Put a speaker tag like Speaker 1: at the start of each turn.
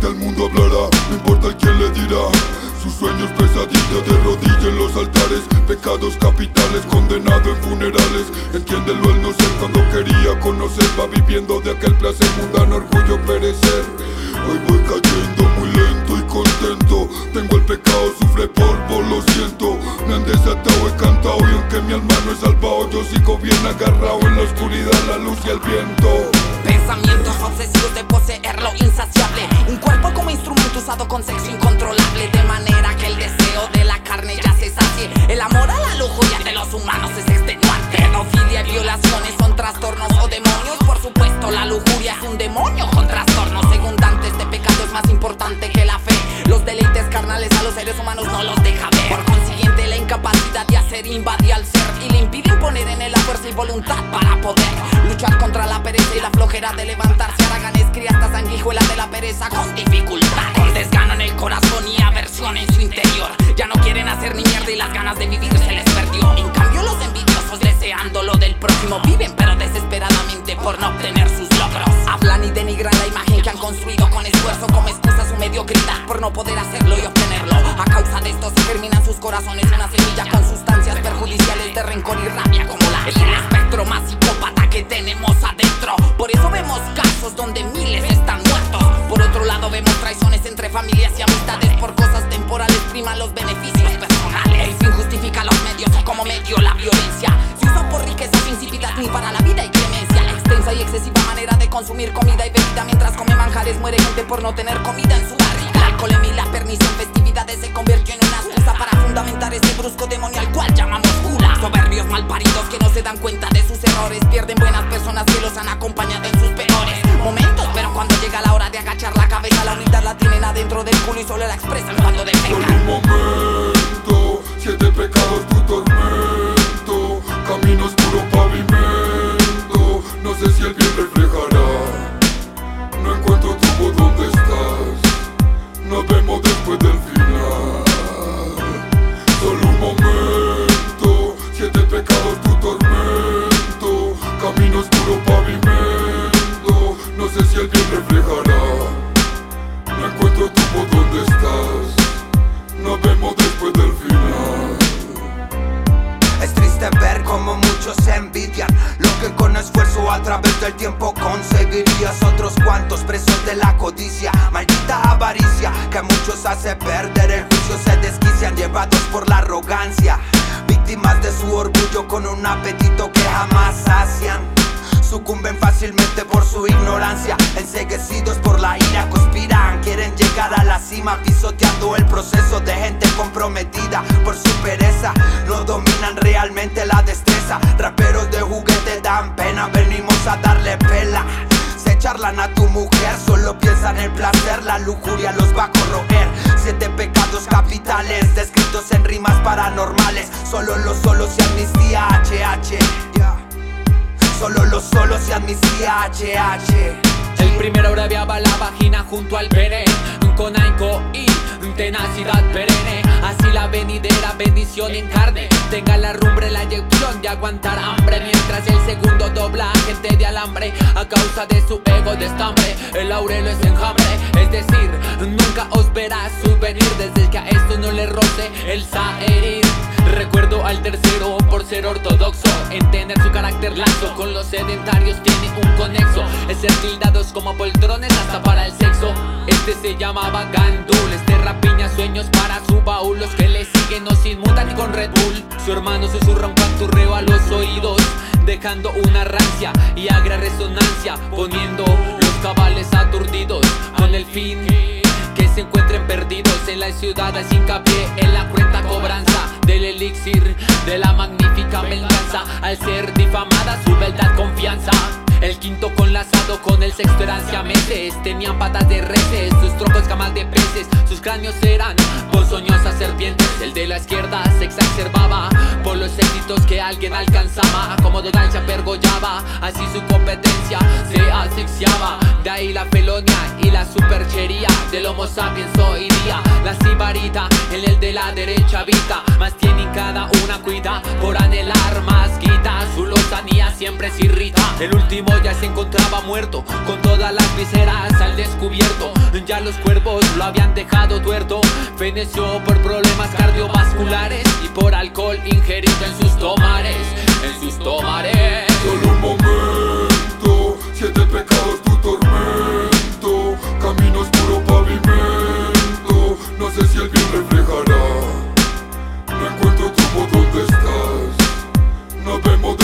Speaker 1: infecta el mundo hablará, no importa el quien le dirá. Sus sueños pesadillas de rodilla en los altares Pecados capitales condenado en funerales. Entiéndelo el no ser cuando quería conocer Va viviendo de aquel placer mundano orgullo perecer. Hoy voy cayendo muy lento y contento. Tengo el pecado, sufre polvo, lo siento. Me han desatado, he cantado y aunque mi alma no es salvado Yo sigo bien agarrado en la oscuridad, la luz y el viento.
Speaker 2: Pensamientos obsesivos de poseerlo insaciable con sexo incontrolable De manera que el deseo de la carne ya se sacie. El amor a la lujuria de los humanos es extenuante Pedofilia y violaciones son trastornos o demonios. Por supuesto la lujuria es un demonio con trastornos. Según Dante este pecado es más importante que la fe. Los deleites carnales a los seres humanos no los deja ver. Por consiguiente la incapacidad de hacer invade al ser Y le impide imponer en él la fuerza y voluntad para poder Luchar contra la pereza y la flojera de levantarse. Haraganes hasta sanguijuelas de la pereza con dificultad y las ganas de vivir se les perdió. En cambio los envidiosos deseando lo del próximo Viven pero desesperadamente por no obtener sus logros. Hablan y denigran la imagen que han construido con esfuerzo Como excusa su mediocridad por no poder hacerlo y obtenerlo. A causa de esto se germinan sus corazones una semilla con sustancias perjudiciales de rencor y rabia como la el espectro más psicópata que tenemos adentro. Por eso vemos casos donde miles están muertos. Por otro lado vemos traiciones entre familias y amistades Por cosas temporales priman los beneficios personales. El fin justifica los medios como medio la violencia. Se usa por riquezas insípidas ni para la vida y clemencia. La extensa y excesiva manera de consumir comida y bebida Mientras come manjares muere gente por no tener comida en su barriga. El alcohol y la pernición festividades se convirtió en una excusa Para fundamentar ese brusco demonio al cual llamamos gula Soberbios malparidos que no se dan cuenta de sus errores Pierden buenas personas que los han acompañado
Speaker 1: Camino oscuro pavimento. No sé si el bien reflejará. No encuentro tu voz donde estás Nos vemos después del final.
Speaker 3: Es triste ver como muchos se envidian. Lo que con esfuerzo a través del tiempo conseguirías. Otros cuantos presos de la codicia. Maldita avaricia que a muchos hace perder el juicio. Se desquician llevados por la arrogancia Víctimas de su orgullo con un apetito que jamás sacian. Sucumben fácilmente por su ignorancia. Enseguecidos por la ira conspiran. Quieren llegar a la cima pisoteando el proceso De gente comprometida por su pereza. No dominan realmente la destreza. Raperos de juguete dan pena Venimos a darle pela. Se charlan a tu mujer, solo piensan en placer, la lujuria los va a corroer. Siete pecados capitales, en rimas paranormales, solo los solos y amnistía HH. Solo los solos y amnistía HH.
Speaker 4: El primero abreviaba la vagina junto al pene Con y tenacidad perenne Así la venidera bendición en carne Tenga la rumbre la inyección de aguantar hambre. Mientras el segundo dobla a gente de alambre A causa de su ego de estambre. El laurel es enjambre Es decir, nunca os verás subvenir Desde que a esto no le roce el saherir Recuerdo al tercero por ser ortodoxo En tener su carácter lazo Con los sedentarios tiene un conexo Es ser tildados como poltrones hasta para el se llamaba Gandul. Este rapiña sueños para su baúl. Los que le siguen no se inmutan ni con Red Bull. Su hermano susurra un canturreo a los oídos Dejando una rancia y agra resonancia Poniendo los cabales aturdidos Con el fin que se encuentren perdidos en la ciudad es hincapié en la cuenta cobranza del elixir de la magnífica venganza. Al ser difamada su verdad confianza el quinto conlazado con el sexto eran siameses. Tenían patas de reses, sus troncos camas de peces. Sus cráneos eran ponzoñosas serpientes. El de la izquierda se exacerbaba Por los éxitos que alguien alcanzaba. Como Donald se apergollaba Así su competencia se asfixiaba. De ahí la felonia y la superchería Del homo sapiens hoy día último ya se encontraba muerto, con todas las viseras al descubierto. Ya los cuerpos lo habían dejado tuerto. Feneció por problemas cardiovasculares y por alcohol ingerido en sus tomares. En sus tomares.
Speaker 1: Solo un momento, siete pecados tu tormento. Camino oscuro pavimento. No sé si el bien reflejará. No encuentro tu donde estás. Nos vemos